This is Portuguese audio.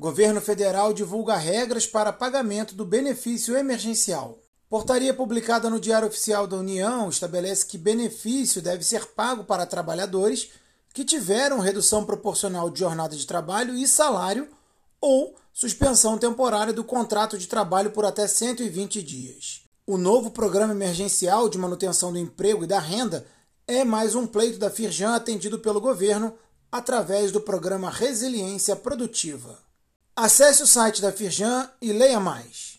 Governo federal divulga regras para pagamento do benefício emergencial. Portaria publicada no Diário Oficial da União estabelece que benefício deve ser pago para trabalhadores que tiveram redução proporcional de jornada de trabalho e salário ou suspensão temporária do contrato de trabalho por até 120 dias. O novo Programa Emergencial de Manutenção do Emprego e da Renda é mais um pleito da Firjan atendido pelo governo através do programa Resiliência Produtiva. Acesse o site da Firjan e leia mais.